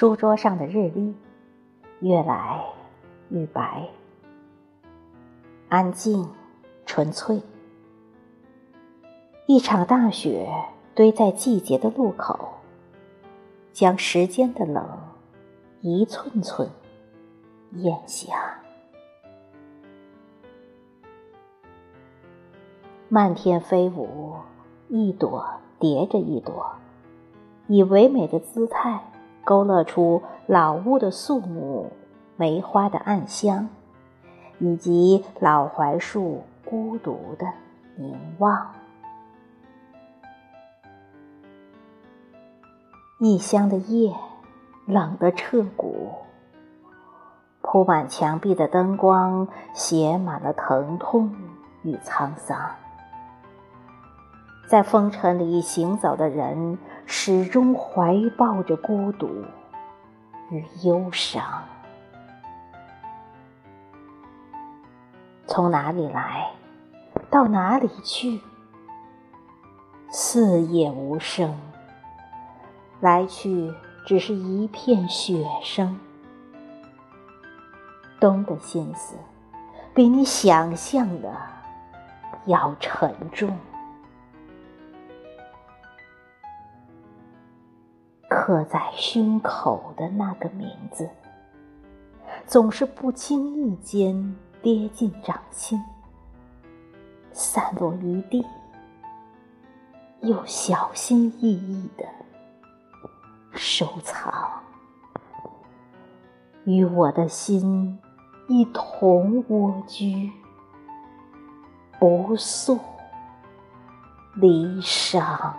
书桌上的日历越来越白，安静，纯粹。一场大雪堆在季节的路口，将时间的冷一寸寸咽下。漫天飞舞，一朵叠着一朵，以唯美的姿态勾勒出老屋的肃穆、梅花的暗香，以及老槐树孤独的凝望。异乡的夜，冷得彻骨。铺满墙壁的灯光，写满了疼痛与沧桑。在风尘里行走的人，始终怀抱着孤独与忧伤。从哪里来，到哪里去？四野无声。来去只是一片雪声，冬的心思比你想象的要沉重，刻在胸口的那个名字，总是不经意间跌进掌心，散落一地，又小心翼翼的。收藏，与我的心一同蜗居，不诉离殇。